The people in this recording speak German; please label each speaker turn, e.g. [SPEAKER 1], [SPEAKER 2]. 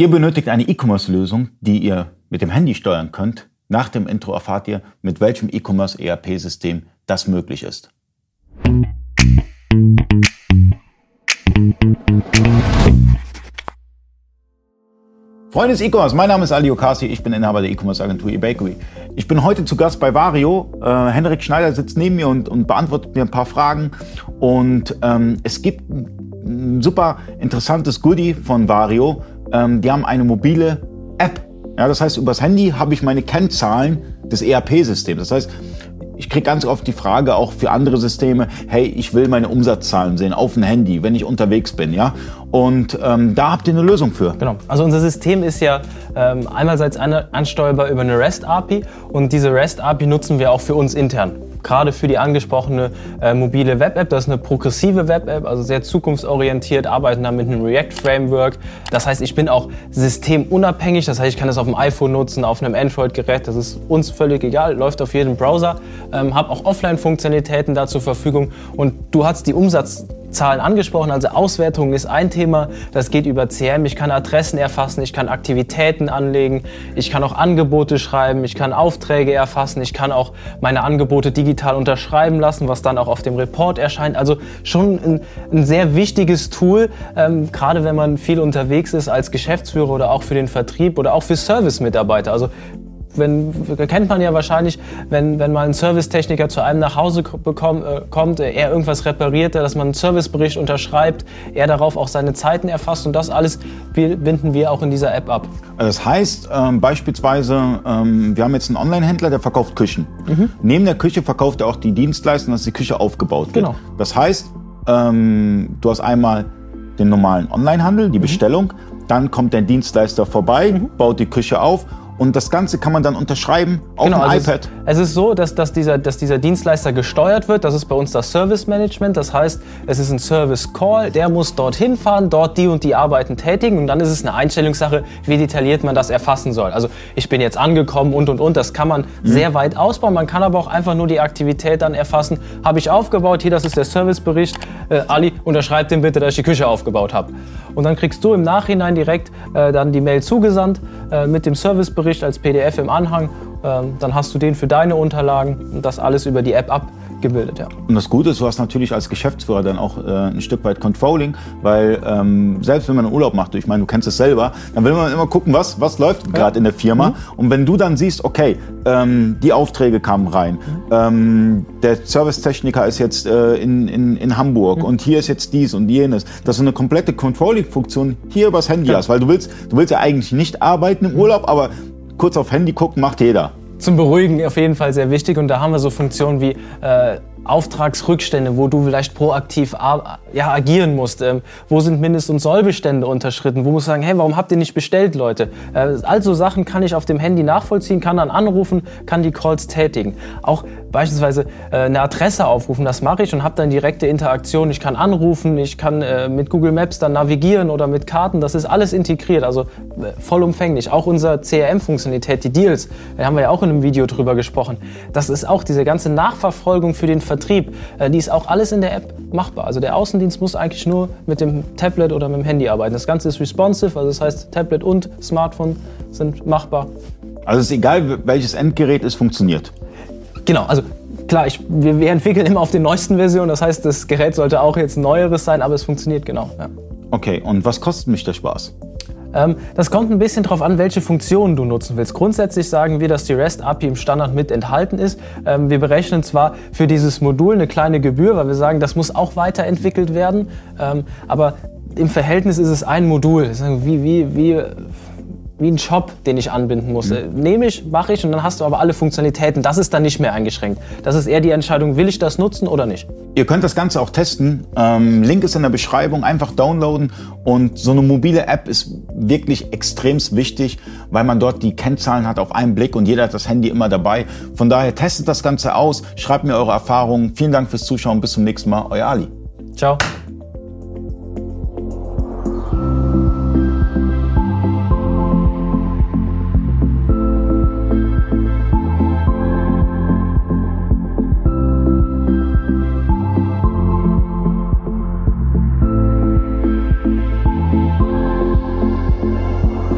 [SPEAKER 1] Ihr benötigt eine E-Commerce-Lösung, die ihr mit dem Handy steuern könnt. Nach dem Intro erfahrt ihr, mit welchem E-Commerce ERP-System das möglich ist. Freunde des E-Commerce, mein Name ist Ali Okasi, ich bin Inhaber der E-Commerce Agentur eBakery. Ich bin heute zu Gast bei Vario. Äh, Henrik Schneider sitzt neben mir und, und, beantwortet mir ein paar Fragen. Und ähm, es gibt ein super interessantes Goodie von Vario, ähm, die haben eine mobile App. Ja, das heißt, übers Handy habe ich meine Kennzahlen des ERP-Systems. Das heißt, ich kriege ganz oft die Frage auch für andere Systeme, hey, ich will meine Umsatzzahlen sehen auf dem Handy, wenn ich unterwegs bin, ja. Und ähm, da habt ihr eine Lösung für.
[SPEAKER 2] Genau. Also unser System ist ja ähm, einerseits ansteuerbar über eine REST-API und diese REST-API nutzen wir auch für uns intern gerade für die angesprochene äh, mobile Web-App. Das ist eine progressive Web-App, also sehr zukunftsorientiert, arbeiten da mit einem React-Framework. Das heißt, ich bin auch systemunabhängig, das heißt, ich kann das auf dem iPhone nutzen, auf einem Android-Gerät, das ist uns völlig egal, läuft auf jedem Browser, ähm, habe auch Offline-Funktionalitäten da zur Verfügung. Und du hast die Umsatz Zahlen angesprochen. Also Auswertung ist ein Thema, das geht über CM. Ich kann Adressen erfassen, ich kann Aktivitäten anlegen, ich kann auch Angebote schreiben, ich kann Aufträge erfassen, ich kann auch meine Angebote digital unterschreiben lassen, was dann auch auf dem Report erscheint. Also schon ein, ein sehr wichtiges Tool, ähm, gerade wenn man viel unterwegs ist als Geschäftsführer oder auch für den Vertrieb oder auch für Service-Mitarbeiter. Also wenn, kennt man ja wahrscheinlich, wenn, wenn mal ein Servicetechniker zu einem nach Hause bekommt, äh, kommt, äh, er irgendwas repariert, dass man einen Servicebericht unterschreibt, er darauf auch seine Zeiten erfasst und das alles binden wir auch in dieser App ab.
[SPEAKER 1] Das heißt ähm, beispielsweise, ähm, wir haben jetzt einen Online-Händler, der verkauft Küchen. Mhm. Neben der Küche verkauft er auch die Dienstleistung, dass die Küche aufgebaut wird. Genau. Das heißt, ähm, du hast einmal den normalen Online-Handel, die mhm. Bestellung, dann kommt der Dienstleister vorbei, mhm. baut die Küche auf und das Ganze kann man dann unterschreiben auf genau, dem
[SPEAKER 2] also
[SPEAKER 1] iPad.
[SPEAKER 2] Es, es ist so, dass, dass, dieser, dass dieser Dienstleister gesteuert wird. Das ist bei uns das Service Management. Das heißt, es ist ein Service Call. Der muss dorthin fahren, dort die und die Arbeiten tätigen. Und dann ist es eine Einstellungssache, wie detailliert man das erfassen soll. Also ich bin jetzt angekommen und und und. Das kann man mhm. sehr weit ausbauen. Man kann aber auch einfach nur die Aktivität dann erfassen. Habe ich aufgebaut. Hier, das ist der Servicebericht. Äh, Ali, unterschreib den bitte, dass ich die Küche aufgebaut habe. Und dann kriegst du im Nachhinein direkt äh, dann die Mail zugesandt äh, mit dem Servicebericht Bericht als PDF im Anhang. Ähm, dann hast du den für deine Unterlagen und das alles über die App ab gebildet, ja.
[SPEAKER 1] Und das Gute ist, du hast natürlich als Geschäftsführer dann auch äh, ein Stück weit Controlling, weil ähm, selbst wenn man einen Urlaub macht, ich meine, du kennst es selber, dann will man immer gucken, was, was läuft ja. gerade in der Firma. Mhm. Und wenn du dann siehst, okay, ähm, die Aufträge kamen rein, mhm. ähm, der Servicetechniker ist jetzt äh, in, in, in Hamburg mhm. und hier ist jetzt dies und jenes, dass du eine komplette Controlling-Funktion hier übers Handy ja. hast, weil du willst, du willst ja eigentlich nicht arbeiten im Urlaub, aber kurz auf Handy gucken macht jeder.
[SPEAKER 2] Zum Beruhigen auf jeden Fall sehr wichtig. Und da haben wir so Funktionen wie äh, Auftragsrückstände, wo du vielleicht proaktiv ja, agieren musst. Ähm, wo sind Mindest- und Sollbestände unterschritten? Wo musst du sagen, hey, warum habt ihr nicht bestellt, Leute? Äh, also Sachen kann ich auf dem Handy nachvollziehen, kann dann anrufen, kann die Calls tätigen. Auch beispielsweise äh, eine Adresse aufrufen, das mache ich und habe dann direkte Interaktion. Ich kann anrufen, ich kann äh, mit Google Maps dann navigieren oder mit Karten. Das ist alles integriert, also äh, vollumfänglich. Auch unsere CRM-Funktionalität, die Deals, da haben wir ja auch in einem Video drüber gesprochen. Das ist auch diese ganze Nachverfolgung für den Vertrieb Vertrieb, äh, die ist auch alles in der App machbar. Also der Außendienst muss eigentlich nur mit dem Tablet oder mit dem Handy arbeiten. Das Ganze ist responsive, also das heißt Tablet und Smartphone sind machbar.
[SPEAKER 1] Also es ist egal, welches Endgerät es funktioniert.
[SPEAKER 2] Genau, also klar, ich, wir, wir, entwickeln immer auf den neuesten Versionen. Das heißt, das Gerät sollte auch jetzt neueres sein, aber es funktioniert genau. Ja.
[SPEAKER 1] Okay, und was kostet mich der Spaß?
[SPEAKER 2] Ähm, das kommt ein bisschen darauf an, welche Funktionen du nutzen willst. Grundsätzlich sagen wir, dass die REST API im Standard mit enthalten ist. Ähm, wir berechnen zwar für dieses Modul eine kleine Gebühr, weil wir sagen, das muss auch weiterentwickelt werden, ähm, aber im Verhältnis ist es ein Modul. Wie, wie, wie wie ein Shop, den ich anbinden muss. Mhm. Nehme ich, mache ich und dann hast du aber alle Funktionalitäten. Das ist dann nicht mehr eingeschränkt. Das ist eher die Entscheidung, will ich das nutzen oder nicht.
[SPEAKER 1] Ihr könnt das Ganze auch testen. Ähm, Link ist in der Beschreibung. Einfach downloaden. Und so eine mobile App ist wirklich extremst wichtig, weil man dort die Kennzahlen hat auf einen Blick und jeder hat das Handy immer dabei. Von daher testet das Ganze aus. Schreibt mir eure Erfahrungen. Vielen Dank fürs Zuschauen. Bis zum nächsten Mal. Euer Ali.
[SPEAKER 2] Ciao.